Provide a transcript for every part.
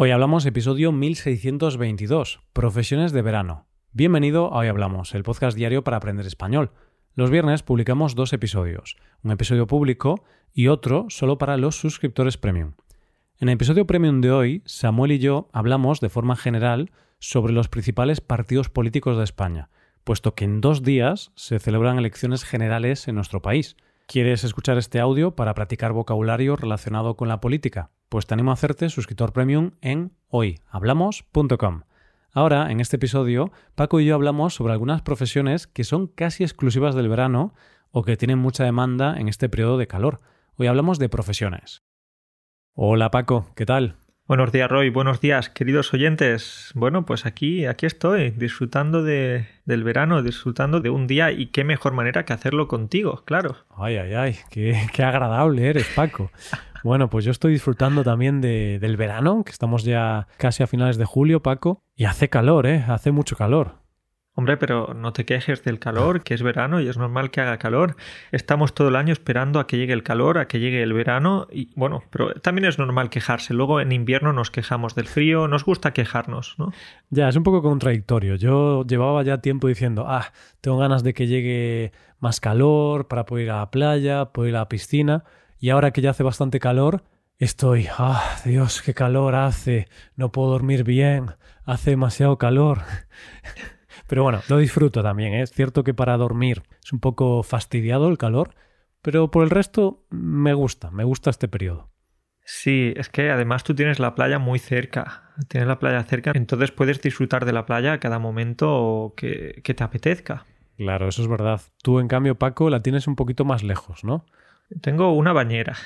Hoy hablamos episodio 1622, Profesiones de verano. Bienvenido a Hoy Hablamos, el podcast diario para aprender español. Los viernes publicamos dos episodios, un episodio público y otro solo para los suscriptores premium. En el episodio premium de hoy, Samuel y yo hablamos de forma general sobre los principales partidos políticos de España, puesto que en dos días se celebran elecciones generales en nuestro país. ¿Quieres escuchar este audio para practicar vocabulario relacionado con la política? Pues te animo a hacerte suscriptor premium en hoyhablamos.com. Ahora, en este episodio, Paco y yo hablamos sobre algunas profesiones que son casi exclusivas del verano o que tienen mucha demanda en este periodo de calor. Hoy hablamos de profesiones. Hola Paco, ¿qué tal? Buenos días, Roy. Buenos días, queridos oyentes. Bueno, pues aquí, aquí estoy, disfrutando de, del verano, disfrutando de un día y qué mejor manera que hacerlo contigo, claro. Ay, ay, ay, qué, qué agradable eres, Paco. Bueno, pues yo estoy disfrutando también de, del verano, que estamos ya casi a finales de julio, Paco, y hace calor, ¿eh? Hace mucho calor. Hombre, pero no te quejes del calor, que es verano y es normal que haga calor. Estamos todo el año esperando a que llegue el calor, a que llegue el verano y bueno, pero también es normal quejarse. Luego en invierno nos quejamos del frío, nos gusta quejarnos, ¿no? Ya, es un poco contradictorio. Yo llevaba ya tiempo diciendo, ah, tengo ganas de que llegue más calor para poder ir a la playa, poder ir a la piscina y ahora que ya hace bastante calor, estoy, ah, Dios, qué calor hace, no puedo dormir bien, hace demasiado calor. Pero bueno, lo disfruto también. ¿eh? Es cierto que para dormir es un poco fastidiado el calor, pero por el resto me gusta, me gusta este periodo. Sí, es que además tú tienes la playa muy cerca, tienes la playa cerca, entonces puedes disfrutar de la playa a cada momento que, que te apetezca. Claro, eso es verdad. Tú, en cambio, Paco, la tienes un poquito más lejos, ¿no? Tengo una bañera.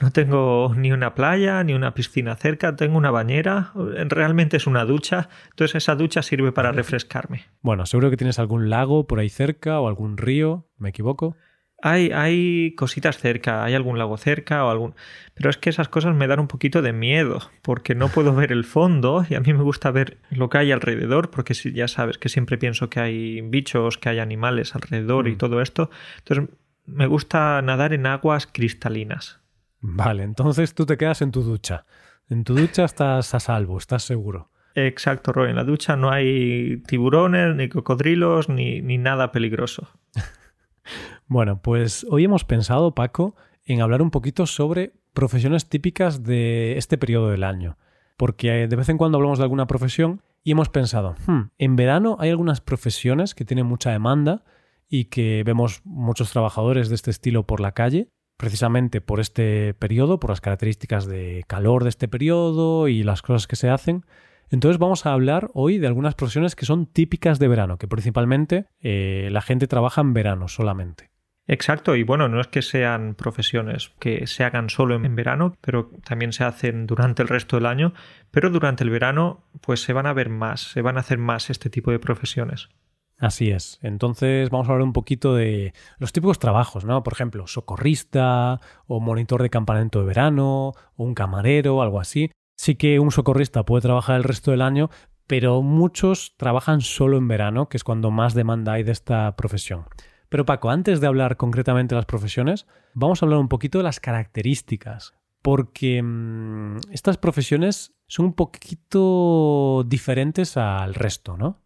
No tengo ni una playa ni una piscina cerca, tengo una bañera, realmente es una ducha, entonces esa ducha sirve para refrescarme. Bueno, seguro que tienes algún lago por ahí cerca o algún río, ¿me equivoco? Hay, hay cositas cerca, hay algún lago cerca o algún... Pero es que esas cosas me dan un poquito de miedo, porque no puedo ver el fondo y a mí me gusta ver lo que hay alrededor, porque si ya sabes que siempre pienso que hay bichos, que hay animales alrededor y Mm. todo esto. Entonces me gusta nadar en aguas cristalinas. Vale, entonces tú te quedas en tu ducha. En tu ducha estás a salvo, estás seguro. Exacto, Roy. En la ducha no hay tiburones, ni cocodrilos, ni, ni nada peligroso. Bueno, pues hoy hemos pensado, Paco, en hablar un poquito sobre profesiones típicas de este periodo del año. Porque de vez en cuando hablamos de alguna profesión y hemos pensado, "Hmm, en verano hay algunas profesiones que tienen mucha demanda y que vemos muchos trabajadores de este estilo por la calle, precisamente por este periodo, por las características de calor de este periodo y las cosas que se hacen. Entonces vamos a hablar hoy de algunas profesiones que son típicas de verano, que principalmente eh, la gente trabaja en verano solamente. Exacto, y bueno, no es que sean profesiones que se hagan solo en verano, pero también se hacen durante el resto del año, pero durante el verano pues se van a ver más, se van a hacer más este tipo de profesiones. Así es. Entonces vamos a hablar un poquito de los típicos trabajos, ¿no? Por ejemplo, socorrista o monitor de campamento de verano o un camarero, algo así. Sí que un socorrista puede trabajar el resto del año, pero muchos trabajan solo en verano, que es cuando más demanda hay de esta profesión. Pero Paco, antes de hablar concretamente de las profesiones, vamos a hablar un poquito de las características, porque mmm, estas profesiones son un poquito diferentes al resto, ¿no?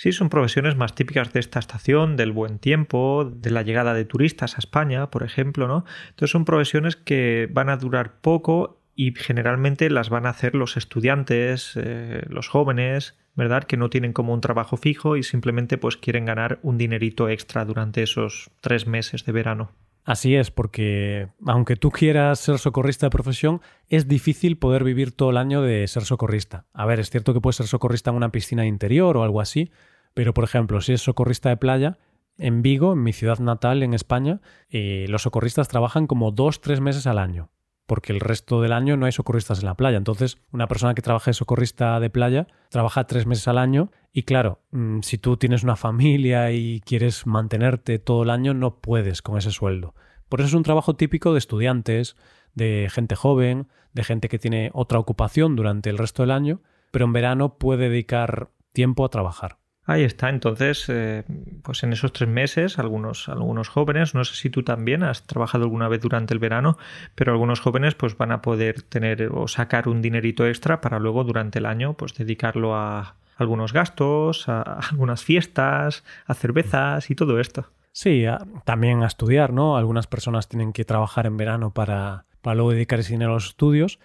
Sí, son profesiones más típicas de esta estación, del buen tiempo, de la llegada de turistas a España, por ejemplo, ¿no? Entonces son profesiones que van a durar poco y generalmente las van a hacer los estudiantes, eh, los jóvenes, ¿verdad? Que no tienen como un trabajo fijo y simplemente pues quieren ganar un dinerito extra durante esos tres meses de verano. Así es, porque aunque tú quieras ser socorrista de profesión, es difícil poder vivir todo el año de ser socorrista. A ver, es cierto que puedes ser socorrista en una piscina interior o algo así, pero por ejemplo, si es socorrista de playa, en Vigo, en mi ciudad natal, en España, eh, los socorristas trabajan como dos, tres meses al año, porque el resto del año no hay socorristas en la playa. Entonces, una persona que trabaja de socorrista de playa trabaja tres meses al año y claro, mm, si tú tienes una familia y quieres mantenerte todo el año, no puedes con ese sueldo. Por eso es un trabajo típico de estudiantes, de gente joven, de gente que tiene otra ocupación durante el resto del año, pero en verano puede dedicar tiempo a trabajar. Ahí está, entonces, eh, pues en esos tres meses, algunos, algunos jóvenes, no sé si tú también has trabajado alguna vez durante el verano, pero algunos jóvenes pues van a poder tener o sacar un dinerito extra para luego durante el año pues dedicarlo a algunos gastos, a algunas fiestas, a cervezas y todo esto. Sí, también a estudiar, ¿no? Algunas personas tienen que trabajar en verano para, para luego dedicar ese dinero a los estudios.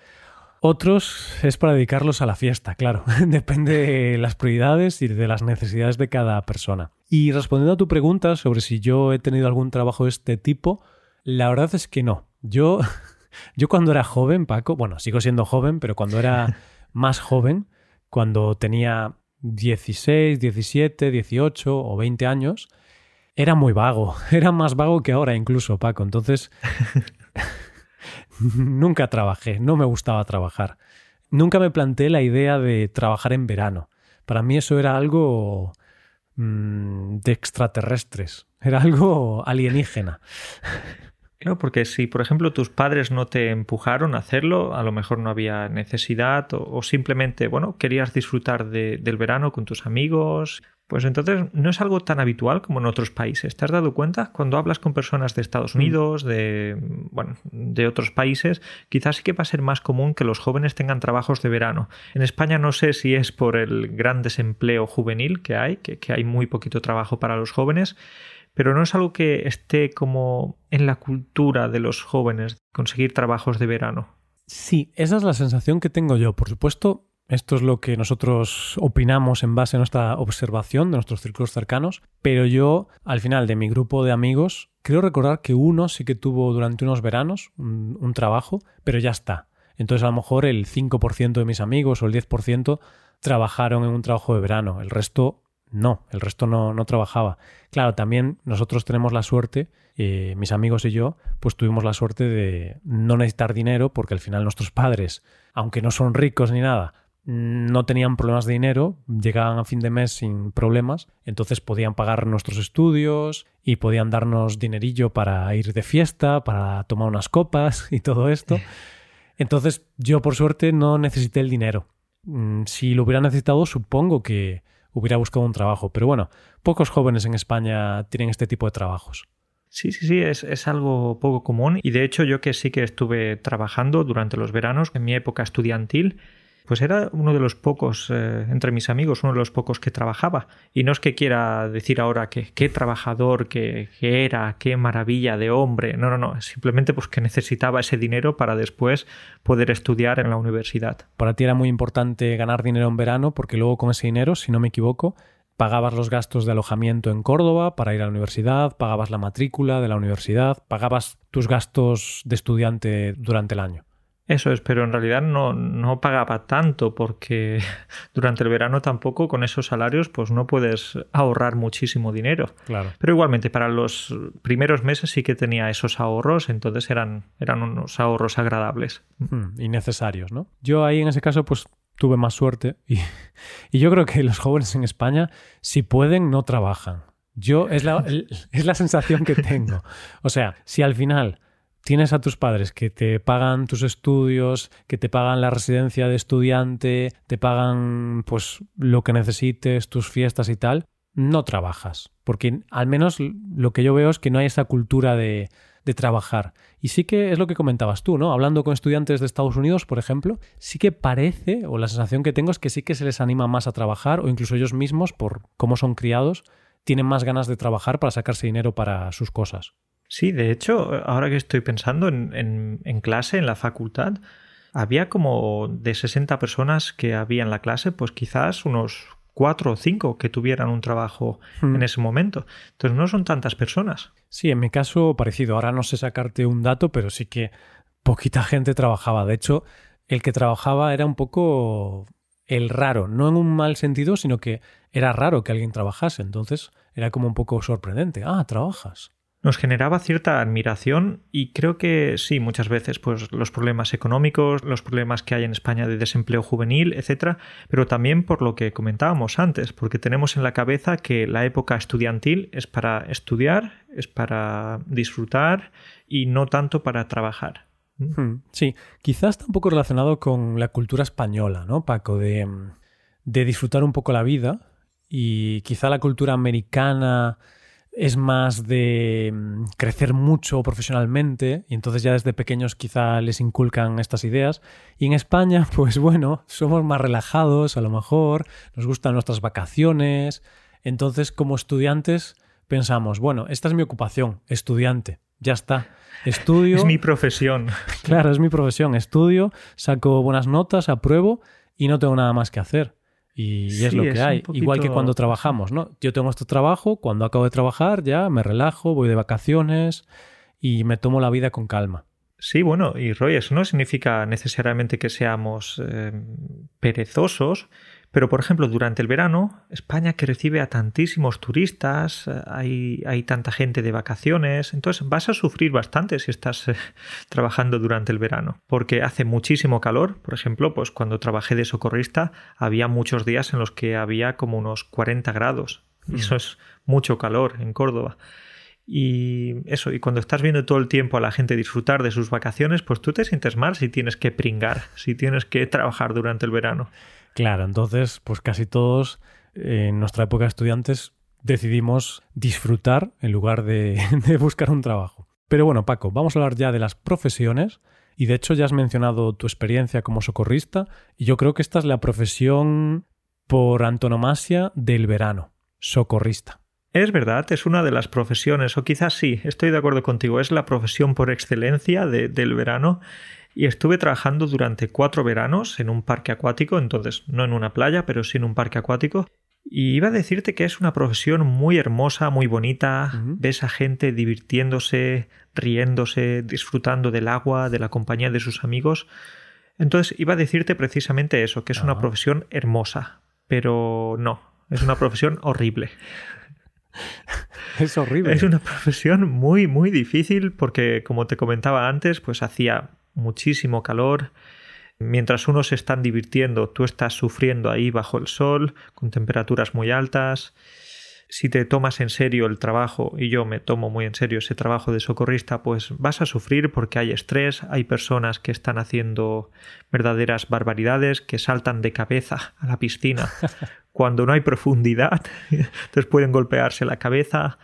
Otros es para dedicarlos a la fiesta, claro. Depende de las prioridades y de las necesidades de cada persona. Y respondiendo a tu pregunta sobre si yo he tenido algún trabajo de este tipo, la verdad es que no. Yo, yo cuando era joven, Paco, bueno, sigo siendo joven, pero cuando era más joven, cuando tenía 16, 17, 18 o 20 años, era muy vago. Era más vago que ahora incluso, Paco. Entonces, nunca trabajé, no me gustaba trabajar. Nunca me planteé la idea de trabajar en verano. Para mí eso era algo mm, de extraterrestres, era algo alienígena. Claro, porque si, por ejemplo, tus padres no te empujaron a hacerlo, a lo mejor no había necesidad o, simplemente, bueno, querías disfrutar del verano con tus amigos, pues entonces no es algo tan habitual como en otros países. ¿Te has dado cuenta? Cuando hablas con personas de Estados mm. Unidos, de, bueno, de otros países, quizás sí que va a ser más común que los jóvenes tengan trabajos de verano. En España no sé si es por el gran desempleo juvenil que hay, que, que hay muy poquito trabajo para los jóvenes, pero no es algo que esté como en la cultura de los jóvenes conseguir trabajos de verano. Sí, esa es la sensación que tengo yo. Por supuesto, esto es lo que nosotros opinamos en base a nuestra observación de nuestros círculos cercanos, pero yo, al final de mi grupo de amigos, creo recordar que uno sí que tuvo durante unos veranos un, trabajo, pero ya está. Entonces a lo mejor el 5% de mis amigos o el 10% trabajaron en un trabajo de verano, el resto no, el resto no, no trabajaba. Claro, también nosotros tenemos la suerte, eh, mis amigos y yo, pues tuvimos la suerte de no necesitar dinero porque al final nuestros padres, aunque no son ricos ni nada, no tenían problemas de dinero, llegaban a fin de mes sin problemas, entonces podían pagar nuestros estudios y podían darnos dinerillo para ir de fiesta, para tomar unas copas y todo esto. Entonces yo por suerte no necesité el dinero. Mm, si lo hubiera necesitado, supongo que hubiera buscado un trabajo, pero bueno, pocos jóvenes en España tienen este tipo de trabajos. Sí, sí, sí, es, es, algo poco común y de hecho yo que sí que estuve trabajando durante los veranos en mi época estudiantil, pues era uno de los pocos, eh, entre mis amigos, uno de los pocos que trabajaba. Y no es que quiera decir ahora que qué trabajador que, que, era, qué maravilla de hombre. No, no, no. Simplemente pues que necesitaba ese dinero para después poder estudiar en la universidad. Para ti era muy importante ganar dinero en verano porque luego con ese dinero, si no me equivoco, pagabas los gastos de alojamiento en Córdoba para ir a la universidad, pagabas la matrícula de la universidad, pagabas tus gastos de estudiante durante el año. Eso es, pero en realidad no, no pagaba tanto porque durante el verano tampoco con esos salarios pues no puedes ahorrar muchísimo dinero. Claro. Pero igualmente para los primeros meses sí que tenía esos ahorros, entonces eran, eran unos ahorros agradables. Hmm, y necesarios, ¿no? Yo ahí en ese caso pues tuve más suerte y, y yo creo que los jóvenes en España si pueden no trabajan. Yo es la, es la sensación que tengo. O sea, si al final tienes a tus padres que te pagan tus estudios, que te pagan la residencia de estudiante, te pagan pues lo que necesites, tus fiestas y tal, no trabajas. Porque al menos lo que yo veo es que no hay esa cultura de, trabajar. Y sí que es lo que comentabas tú, ¿no? Hablando con estudiantes de Estados Unidos, por ejemplo, sí que parece, o la sensación que tengo es que sí que se les anima más a trabajar, o incluso ellos mismos, por cómo son criados, tienen más ganas de trabajar para sacarse dinero para sus cosas. Sí, de hecho, ahora que estoy pensando en, en, clase, en la facultad, había como de 60 personas que había en la clase, pues quizás unos cuatro o cinco que tuvieran un trabajo en hmm. ese momento. Entonces no son tantas personas. Sí, en mi caso parecido. Ahora no sé sacarte un dato, pero sí que poquita gente trabajaba. De hecho, el que trabajaba era un poco el raro, no en un mal sentido, sino que era raro que alguien trabajase. Entonces era como un poco sorprendente. Ah, trabajas nos generaba cierta admiración y creo que sí, muchas veces pues los problemas económicos, los problemas que hay en España de desempleo juvenil, etcétera, pero también por lo que comentábamos antes, porque tenemos en la cabeza que la época estudiantil es para estudiar, es para disfrutar y no tanto para trabajar. Hmm, sí, quizás está un poco relacionado con la cultura española, ¿no, Paco? De, de disfrutar un poco la vida y quizá la cultura americana es más de mm, crecer mucho profesionalmente y entonces ya desde pequeños quizá les inculcan estas ideas. Y en España, pues bueno, somos más relajados a lo mejor, nos gustan nuestras vacaciones. Entonces como estudiantes pensamos, bueno, esta es mi ocupación, estudiante, ya está. Estudio. Es mi profesión. Claro, es mi profesión. Estudio, saco buenas notas, apruebo y no tengo nada más que hacer. Y es lo que hay. Igual que cuando trabajamos, ¿no? Yo tengo este trabajo, cuando acabo de trabajar ya me relajo, voy de vacaciones y me tomo la vida con calma. Sí, bueno, y Roy, eso no significa necesariamente que seamos eh, perezosos, pero, por ejemplo, durante el verano, España que recibe a tantísimos turistas, eh, hay, hay tanta gente de vacaciones, entonces vas a sufrir bastante si estás eh, trabajando durante el verano, porque hace muchísimo calor. Por ejemplo, pues cuando trabajé de socorrista había muchos días en los que había como unos 40 grados. Y eso mm. es mucho calor en Córdoba. Y eso, y cuando estás viendo todo el tiempo a la gente disfrutar de sus vacaciones, pues tú te sientes mal si tienes que pringar, si tienes que trabajar durante el verano. Claro, entonces, pues casi todos en nuestra época de estudiantes decidimos disfrutar en lugar de, buscar un trabajo. Pero bueno, Paco, vamos a hablar ya de las profesiones. Y de hecho ya has mencionado tu experiencia como socorrista y yo creo que esta es la profesión por antonomasia del verano, socorrista. Es verdad, es una de las profesiones, o quizás sí, estoy de acuerdo contigo, es la profesión por excelencia del verano y estuve trabajando durante cuatro veranos en un parque acuático, entonces no en una playa, pero sí en un parque acuático. Y iba a decirte que es una profesión muy hermosa, muy bonita. Ves a gente divirtiéndose, riéndose, disfrutando del agua, de la compañía de sus amigos. Entonces iba a decirte precisamente eso, que es una profesión hermosa, pero no, es una profesión horrible. Es horrible. Es una profesión muy, muy difícil porque, como te comentaba antes, pues hacía muchísimo calor. Mientras unos se están divirtiendo, tú estás sufriendo ahí bajo el sol, con temperaturas muy altas. Si te tomas en serio el trabajo, y yo me tomo muy en serio ese trabajo de socorrista, pues vas a sufrir porque hay estrés, hay personas que están haciendo verdaderas barbaridades, que saltan de cabeza a la piscina cuando no hay profundidad, entonces pueden golpearse la cabeza.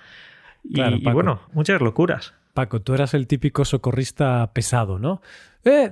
y bueno, muchas locuras. Paco, tú eras el típico socorrista pesado, ¿no? ¡Eh!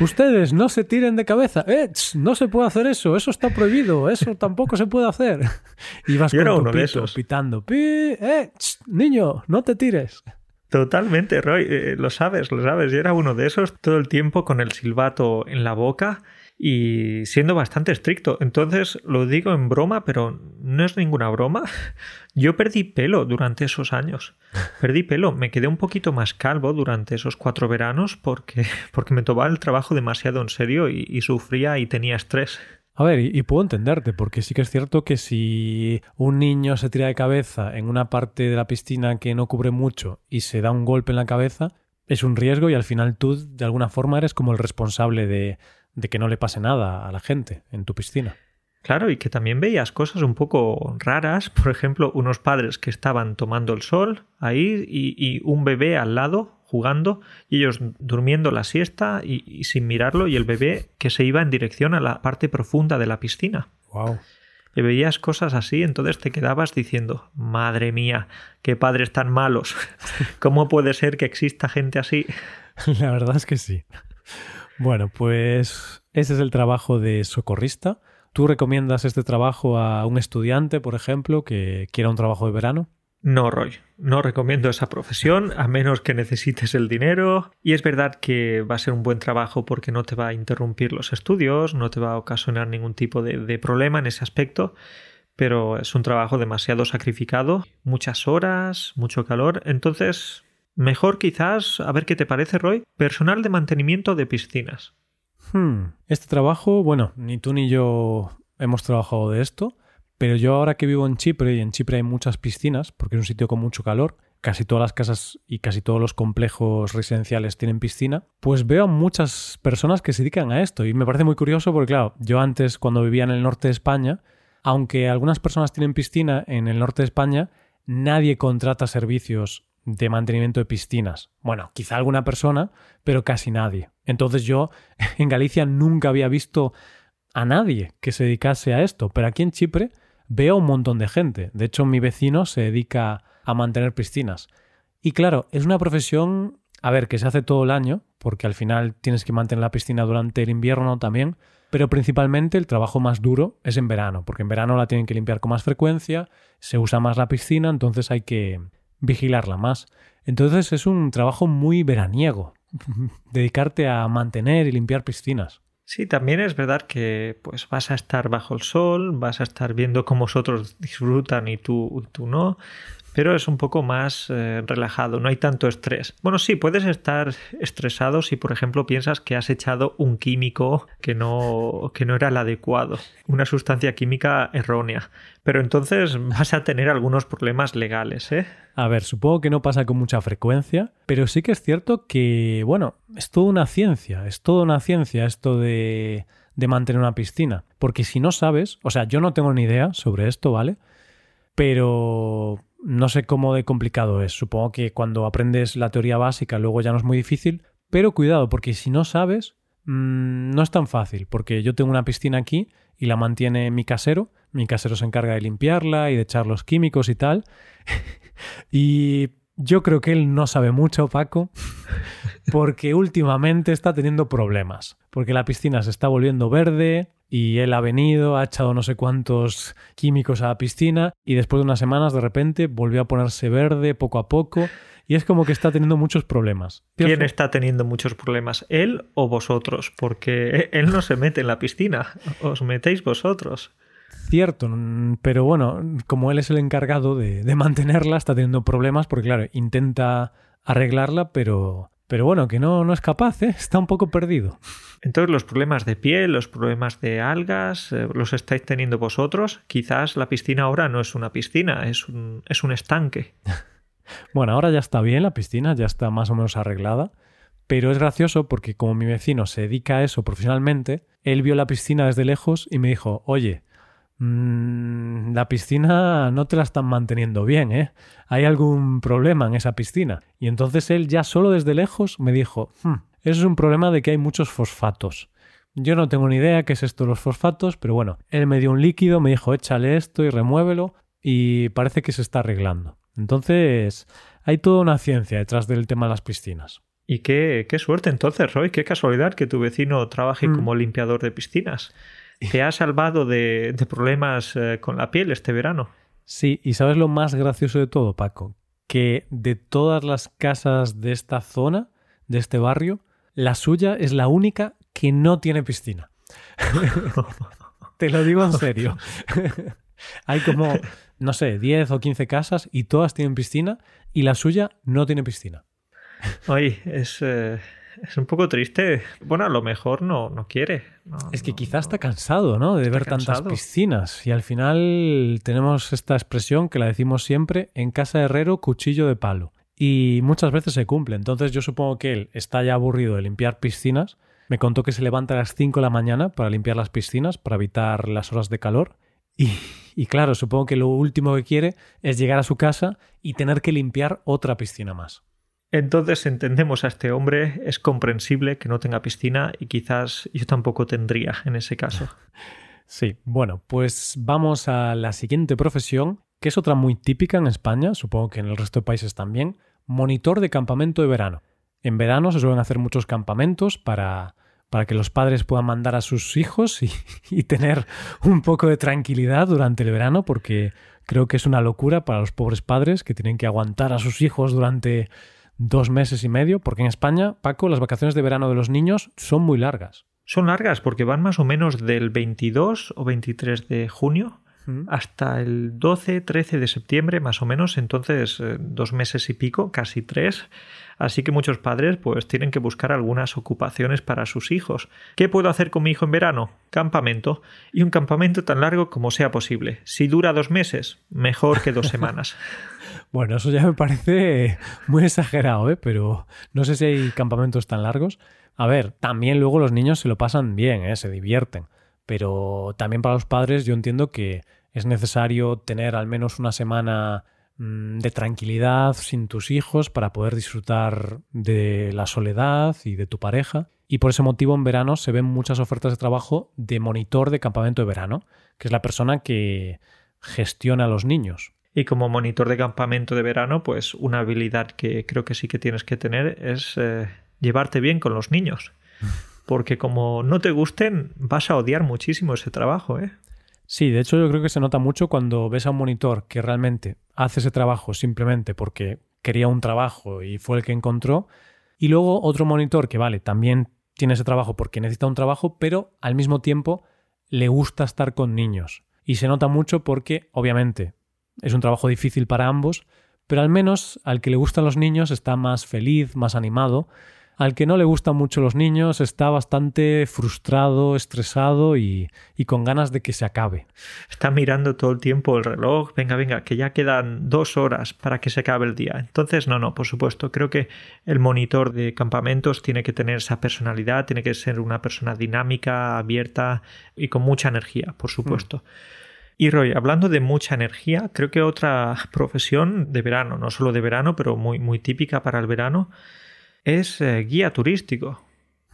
ustedes no se tiren de cabeza. ¡Eh! no se puede hacer eso. Eso está prohibido. Eso tampoco se puede hacer. Y vas con tu pito, pitando. ¡Eh! niño, no te tires. Totalmente, Roy. Eh, lo sabes, lo sabes. Yo era uno de esos todo el tiempo con el silbato en la boca y siendo bastante estricto. Entonces lo digo en broma, pero no es ninguna broma. Yo perdí pelo durante esos años. Perdí pelo. Me quedé un poquito más calvo durante esos cuatro veranos porque, porque me tomaba el trabajo demasiado en serio y, sufría y tenía estrés. A ver, y, puedo entenderte, porque sí que es cierto que si un niño se tira de cabeza en una parte de la piscina que no cubre mucho y se da un golpe en la cabeza, es un riesgo y al final tú de alguna forma eres como el responsable de, de que no le pase nada a la gente en tu piscina. Claro, y que también veías cosas un poco raras, por ejemplo, unos padres que estaban tomando el sol ahí y, un bebé al lado jugando y ellos durmiendo la siesta y, sin mirarlo y el bebé que se iba en dirección a la parte profunda de la piscina. Wow. Y veías cosas así, entonces te quedabas diciendo, madre mía, qué padres tan malos. ¿Cómo puede ser que exista gente así? La verdad es que sí. Bueno, pues ese es el trabajo de socorrista. ¿Tú recomiendas este trabajo a un estudiante, por ejemplo, que quiera un trabajo de verano? No, Roy, no recomiendo esa profesión a menos que necesites el dinero. Y es verdad que va a ser un buen trabajo porque no te va a interrumpir los estudios, no te va a ocasionar ningún tipo de, de problema en ese aspecto, pero es un trabajo demasiado sacrificado, muchas horas, mucho calor. Entonces, Mejor quizás, a ver qué te parece, Roy, personal de mantenimiento de piscinas. Hmm. Este trabajo, bueno, ni tú ni yo hemos trabajado de esto, pero yo ahora que vivo en Chipre, y en Chipre hay muchas piscinas, porque es un sitio con mucho calor, casi todas las casas y casi todos los complejos residenciales tienen piscina, pues veo a muchas personas que se dedican a esto y me parece muy curioso porque claro, yo antes cuando vivía en el norte de España, aunque algunas personas tienen piscina en el norte de España, nadie contrata servicios de mantenimiento de piscinas. Bueno, quizá alguna persona, pero casi nadie. Entonces yo en Galicia nunca había visto a nadie que se dedicase a esto, pero aquí en Chipre veo un montón de gente. De hecho, mi vecino se dedica a mantener piscinas. Y claro, es una profesión, a ver, que se hace todo el año, porque al final tienes que mantener la piscina durante el invierno también, pero principalmente el trabajo más duro es en verano, porque en verano la tienen que limpiar con más frecuencia, se usa más la piscina, entonces hay que vigilarla más. Entonces es un trabajo muy veraniego, dedicarte a mantener y limpiar piscinas. Sí, también es verdad que pues vas a estar bajo el sol, vas a estar viendo cómo otros disfrutan y tú, tú no, pero es un poco más eh, relajado, no hay tanto estrés. Bueno, sí, puedes estar estresado si, por ejemplo, piensas que has echado un químico que no, que no era el adecuado, una sustancia química errónea, pero entonces vas a tener algunos problemas legales, ¿eh? A ver, supongo que no pasa con mucha frecuencia, pero sí que es cierto que, bueno, es toda una ciencia, es toda una ciencia esto de, de mantener una piscina, porque si no sabes, o sea, yo no tengo ni idea sobre esto, ¿vale? Pero no sé cómo de complicado es. Supongo que cuando aprendes la teoría básica luego ya no es muy difícil. Pero cuidado, porque si no sabes, mmm, no es tan fácil. Porque yo tengo una piscina aquí y la mantiene mi casero. Mi casero se encarga de limpiarla y de echar los químicos y tal. y yo creo que él no sabe mucho, Paco, porque últimamente está teniendo problemas. Porque la piscina se está volviendo verde, y él ha venido, ha echado no sé cuántos químicos a la piscina y después de unas semanas de repente volvió a ponerse verde poco a poco y es como que está teniendo muchos problemas. ¿Quién está teniendo muchos problemas? ¿Él o vosotros? Porque él no se mete en la piscina, os metéis vosotros. Cierto, pero bueno, como él es el encargado de, de mantenerla, está teniendo problemas porque claro, intenta arreglarla, pero pero bueno, que no, no es capaz, ¿eh? está un poco perdido. Entonces los problemas de piel, los problemas de algas, eh, los estáis teniendo vosotros. Quizás la piscina ahora no es una piscina, es un, es un estanque. bueno, ahora ya está bien la piscina, ya está más o menos arreglada. Pero es gracioso porque como mi vecino se dedica a eso profesionalmente, él vio la piscina desde lejos y me dijo, oye, Mm, la piscina no te la están manteniendo bien, ¿eh? Hay algún problema en esa piscina. Y entonces él ya solo desde lejos me dijo, hmm, eso es un problema de que hay muchos fosfatos. Yo no tengo ni idea qué es esto de los fosfatos, pero bueno, él me dio un líquido, me dijo échale esto y remuévelo y parece que se está arreglando. Entonces, hay toda una ciencia detrás del tema de las piscinas. Y qué, qué suerte entonces, Roy, qué casualidad que tu vecino trabaje mm. como limpiador de piscinas. ¿Te ha salvado de, problemas eh, con la piel este verano? Sí, y sabes lo más gracioso de todo, Paco, que de todas las casas de esta zona, de este barrio, la suya es la única que no tiene piscina. Te lo digo en serio. Hay como, no sé, 10 o 15 casas y todas tienen piscina y la suya no tiene piscina. Oye, es, eh, es un poco triste. Bueno, a lo mejor no, no quiere. es que quizás está cansado, ¿no? De ver tantas piscinas. Y al final tenemos esta expresión que la decimos siempre, en casa de herrero, cuchillo de palo. Y muchas veces se cumple. Entonces yo supongo que él está ya aburrido de limpiar piscinas. Me contó que se levanta a las 5 de la mañana para limpiar las piscinas, para evitar las horas de calor. Y, y claro, supongo que lo último que quiere es llegar a su casa y tener que limpiar otra piscina más. Entonces entendemos a este hombre, es comprensible que no tenga piscina y quizás yo tampoco tendría en ese caso. Sí, bueno, pues vamos a la siguiente profesión, que es otra muy típica en España, supongo que en el resto de países también, monitor de campamento de verano. En verano se suelen hacer muchos campamentos para, para que los padres puedan mandar a sus hijos y, y tener un poco de tranquilidad durante el verano, porque creo que es una locura para los pobres padres que tienen que aguantar a sus hijos durante dos meses y medio, porque en España, Paco, las vacaciones de verano de los niños son muy largas. Son largas porque van más o menos del 22 o 23 de junio hasta el 12, 13 de septiembre, más o menos, entonces eh, dos meses y pico, casi tres. Así que muchos padres pues tienen que buscar algunas ocupaciones para sus hijos. ¿Qué puedo hacer con mi hijo en verano? Campamento. Y un campamento tan largo como sea posible. Si dura dos meses, mejor que dos semanas. Bueno, eso ya me parece muy exagerado, ¿eh? pero no sé si hay campamentos tan largos. A ver, también luego los niños se lo pasan bien, ¿eh? se divierten, pero también para los padres yo entiendo que es necesario tener al menos una semana mm, de tranquilidad sin tus hijos para poder disfrutar de la soledad y de tu pareja. Y por ese motivo en verano se ven muchas ofertas de trabajo de monitor de campamento de verano, que es la persona que gestiona a los niños. Y como monitor de campamento de verano, pues una habilidad que creo que sí que tienes que tener es eh, llevarte bien con los niños. Porque como no te gusten, vas a odiar muchísimo ese trabajo, ¿eh? Sí, de hecho yo creo que se nota mucho cuando ves a un monitor que realmente hace ese trabajo simplemente porque quería un trabajo y fue el que encontró. Y luego otro monitor que, vale, también tiene ese trabajo porque necesita un trabajo, pero al mismo tiempo le gusta estar con niños. Y se nota mucho porque, obviamente, es un trabajo difícil para ambos, pero al menos al que le gustan los niños está más feliz, más animado. Al que no le gustan mucho los niños está bastante frustrado, estresado y, y, con ganas de que se acabe. Está mirando todo el tiempo el reloj, venga, venga, que ya quedan dos horas para que se acabe el día. Entonces, no, no, por supuesto, creo que el monitor de campamentos tiene que tener esa personalidad, tiene que ser una persona dinámica, abierta y con mucha energía, por supuesto. Mm. Y Roy, hablando de mucha energía, creo que otra profesión de verano, no solo de verano, pero muy, muy típica para el verano, es eh, guía turístico.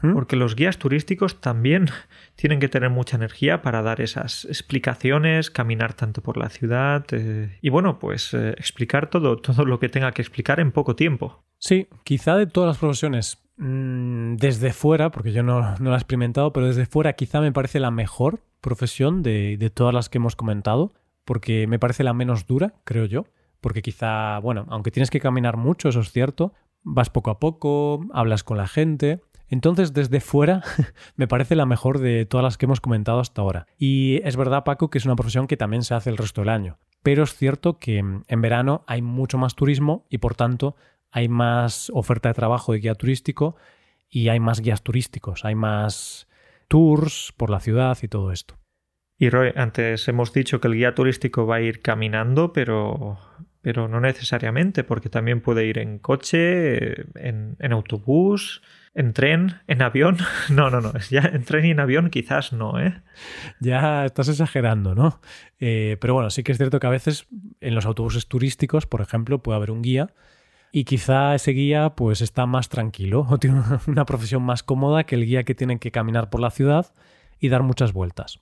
¿Mm? Porque los guías turísticos también tienen que tener mucha energía para dar esas explicaciones, caminar tanto por la ciudad eh, y bueno, pues eh, explicar todo, todo lo que tenga que explicar en poco tiempo. Sí, quizá de todas las profesiones, mm, desde fuera, porque yo no, la he experimentado, pero desde fuera quizá me parece la mejor profesión de, de todas las que hemos comentado, porque me parece la menos dura, creo yo, porque quizá, bueno, aunque tienes que caminar mucho, eso es cierto, vas poco a poco, hablas con la gente, entonces, desde fuera, me parece la mejor de todas las que hemos comentado hasta ahora. Y es verdad, Paco, que es una profesión que también se hace el resto del año. Pero es cierto que en verano hay mucho más turismo y, por tanto, hay más oferta de trabajo de guía turístico y hay más guías turísticos, hay más tours por la ciudad y todo esto. Y Roy, antes hemos dicho que el guía turístico va a ir caminando, pero, pero no necesariamente, porque también puede ir en coche, en, en autobús, en tren, en avión. No, no, no. Ya en tren y en avión quizás no, ¿eh? Ya estás exagerando, ¿no? Eh, pero bueno, sí que es cierto que a veces en los autobuses turísticos, por ejemplo, puede haber un guía y quizá ese guía pues está más tranquilo o tiene una profesión más cómoda que el guía que tiene que caminar por la ciudad y dar muchas vueltas.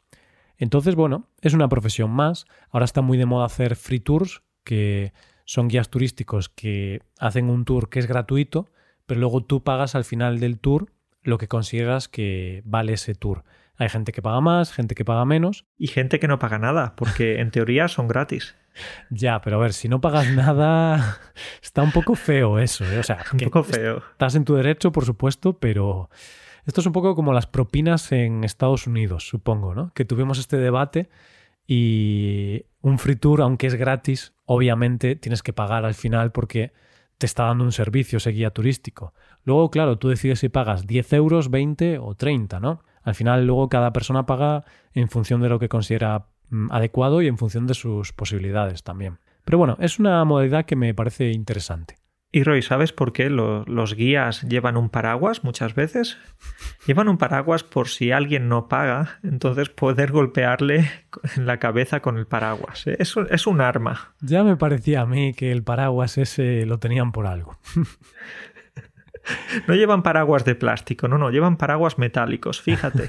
Entonces, bueno, es una profesión más. Ahora está muy de moda hacer free tours, que son guías turísticos que hacen un tour que es gratuito, pero luego tú pagas al final del tour lo que consideras que vale ese tour. Hay gente que paga más, gente que paga menos. Y gente que no paga nada, porque en teoría son gratis. Ya, pero a ver, si no pagas nada, está un poco feo eso. ¿eh? O sea, un poco feo. Estás en tu derecho, por supuesto, pero esto es un poco como las propinas en Estados Unidos, supongo, ¿no? Que tuvimos este debate y un free tour, aunque es gratis, obviamente tienes que pagar al final porque te está dando un servicio ese guía turístico. Luego, claro, tú decides si pagas 10 euros, 20 o 30, ¿no? Al final, luego cada persona paga en función de lo que considera mm, adecuado y en función de sus posibilidades también. Pero bueno, es una modalidad que me parece interesante. Y Roy, ¿sabes por qué los guías llevan un paraguas muchas veces? Llevan un paraguas por si alguien no paga, entonces poder golpearle en la cabeza con el paraguas. ¿eh? Es, es un arma. Ya me parecía a mí que el paraguas ese lo tenían por algo. No llevan paraguas de plástico, no, no, llevan paraguas metálicos, fíjate.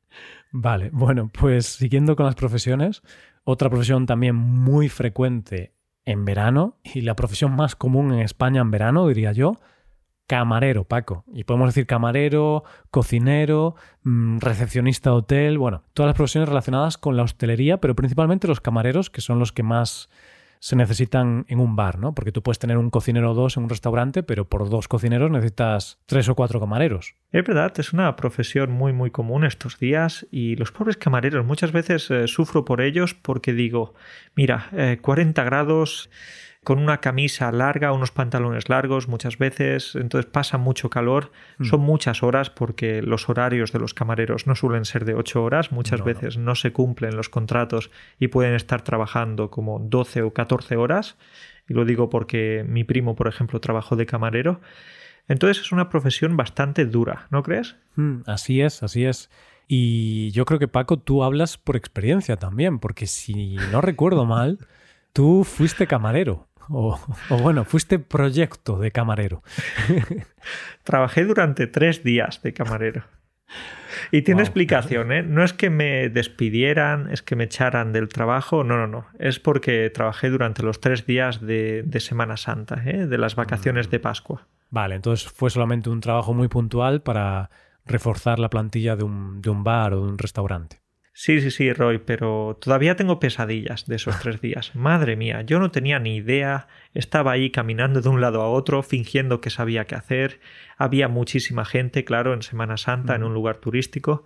vale, bueno, pues siguiendo con las profesiones, otra profesión también muy frecuente en verano y la profesión más común en España en verano, diría yo, camarero, Paco. Y podemos decir camarero, cocinero, mm, recepcionista de hotel, bueno, todas las profesiones relacionadas con la hostelería, pero principalmente los camareros, que son los que más se necesitan en un bar, ¿no? Porque tú puedes tener un cocinero o dos en un restaurante, pero por dos cocineros necesitas tres o cuatro camareros. Es verdad, es una profesión muy muy común estos días y los pobres camareros muchas veces eh, sufro por ellos porque digo, mira, 40 eh, grados con una camisa larga, unos pantalones largos muchas veces, entonces pasa mucho calor, mm. son muchas horas porque los horarios de los camareros no suelen ser de 8 horas, muchas veces no. se cumplen los contratos y pueden estar trabajando como 12 o 14 horas, y lo digo porque mi primo, por ejemplo, trabajó de camarero. Entonces es una profesión bastante dura, ¿no crees? Mm, así es, así es. Y yo creo que Paco, tú hablas por experiencia también, porque si no recuerdo mal, tú fuiste camarero. O, bueno, fuiste proyecto de camarero. Trabajé durante tres días de camarero. Y tiene explicación, ¿eh? No es que me despidieran, es que me echaran del trabajo, no, no, no. Es porque trabajé durante los tres días de, Semana Santa, ¿eh? de las vacaciones de Pascua. Vale, entonces fue solamente un trabajo muy puntual para reforzar la plantilla de un, de un bar o de un restaurante. Sí, sí, sí, Roy, pero todavía tengo pesadillas de esos tres días. Madre mía, yo no tenía ni idea, estaba ahí caminando de un lado a otro, fingiendo que sabía qué hacer. Había muchísima gente, claro, en Semana Santa, en un lugar turístico.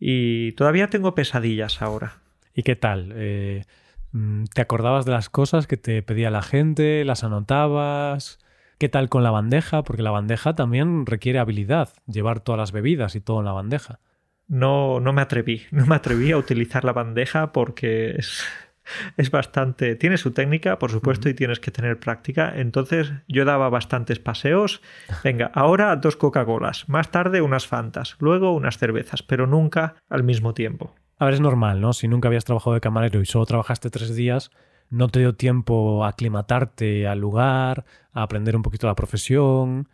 Y todavía tengo pesadillas ahora. ¿Y qué tal? Eh, mm, ¿Te acordabas de las cosas que te pedía la gente? ¿Las anotabas? ¿Qué tal con la bandeja? Porque la bandeja también requiere habilidad, llevar todas las bebidas y todo en la bandeja no, no me atreví, no me atreví a utilizar la bandeja porque es, es bastante, tiene su técnica, por supuesto, y tienes que tener práctica. Entonces yo daba bastantes paseos. Venga, ahora dos Coca-Colas, más tarde unas Fantas, luego unas cervezas, pero nunca al mismo tiempo. A ver, es normal, ¿no? Si nunca habías trabajado de camarero y solo trabajaste tres días, no te dio tiempo a aclimatarte al lugar, a aprender un poquito la profesión.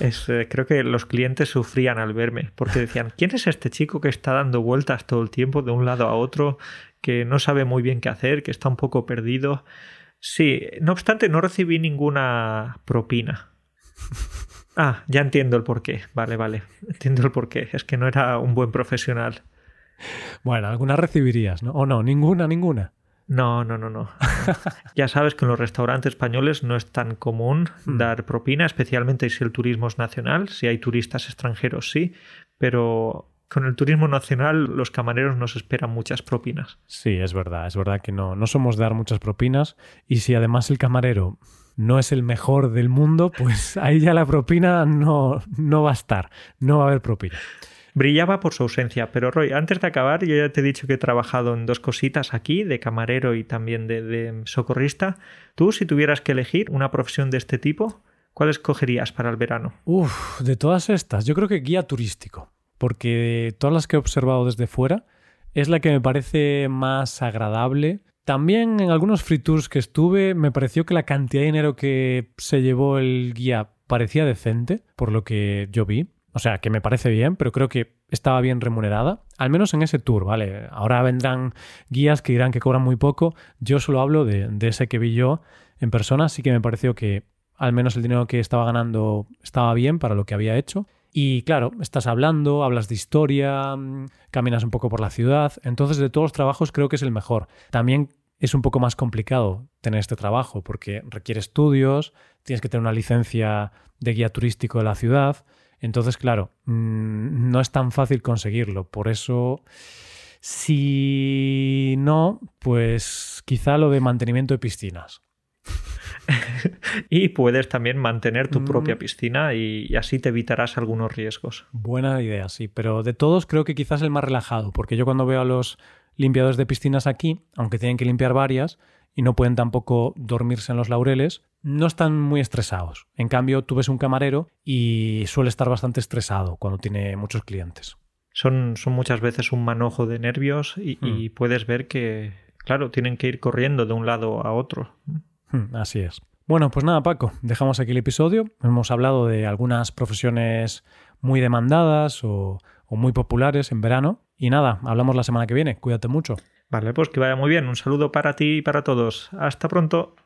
Eh, creo que los clientes sufrían al verme porque decían, ¿quién es este chico que está dando vueltas todo el tiempo de un lado a otro, que no sabe muy bien qué hacer, que está un poco perdido? Sí, no obstante, no recibí ninguna propina. Ah, ya entiendo el porqué. Vale, vale. Entiendo el porqué. Es que no era un buen profesional. Bueno, algunas recibirías, ¿no? O no, ninguna, ninguna. No, no, no, no. ya sabes que en los restaurantes españoles no es tan común hmm. dar propina, especialmente si el turismo es nacional. Si hay turistas extranjeros, sí, pero con el turismo nacional los camareros nos esperan muchas propinas. Sí, es verdad, es verdad que no, no somos dar muchas propinas y si además el camarero no es el mejor del mundo, pues ahí ya la propina no, no va a estar, no va a haber propina brillaba por su ausencia. Pero Roy, antes de acabar, yo ya te he dicho que he trabajado en dos cositas aquí, de camarero y también de, socorrista. Tú, si tuvieras que elegir una profesión de este tipo, ¿cuál escogerías para el verano? Uf, de todas estas, yo creo que guía turístico, porque todas las que he observado desde fuera es la que me parece más agradable. También en algunos free tours que estuve me pareció que la cantidad de dinero que se llevó el guía parecía decente, por lo que yo vi. O sea, que me parece bien, pero creo que estaba bien remunerada, al menos en ese tour, ¿vale? Ahora vendrán guías que dirán que cobran muy poco. Yo solo hablo de, ese que vi yo en persona, así que me pareció que al menos el dinero que estaba ganando estaba bien para lo que había hecho. Y claro, estás hablando, hablas de historia, mm, caminas un poco por la ciudad, entonces de todos los trabajos creo que es el mejor. También es un poco más complicado tener este trabajo porque requiere estudios, tienes que tener una licencia de guía turístico de la ciudad, entonces, claro, mm, no es tan fácil conseguirlo. Por eso, si no, pues quizá lo de mantenimiento de piscinas. y puedes también mantener tu propia mm. piscina y, así te evitarás algunos riesgos. Buena idea, sí, pero de todos creo que quizás el más relajado, porque yo cuando veo a los limpiadores de piscinas aquí, aunque tienen que limpiar varias y no pueden tampoco dormirse en los laureles, no están muy estresados. En cambio, tú ves un camarero y suele estar bastante estresado cuando tiene muchos clientes. Son, son muchas veces un manojo de nervios y, hmm. puedes ver que, claro, tienen que ir corriendo de un lado a otro. Hmm, así es. Bueno, pues nada, Paco, dejamos aquí el episodio. Hemos hablado de algunas profesiones muy demandadas o, o muy populares en verano. Y nada, hablamos la semana que viene. Cuídate mucho. Vale, pues que vaya muy bien. Un saludo para ti y para todos. Hasta pronto.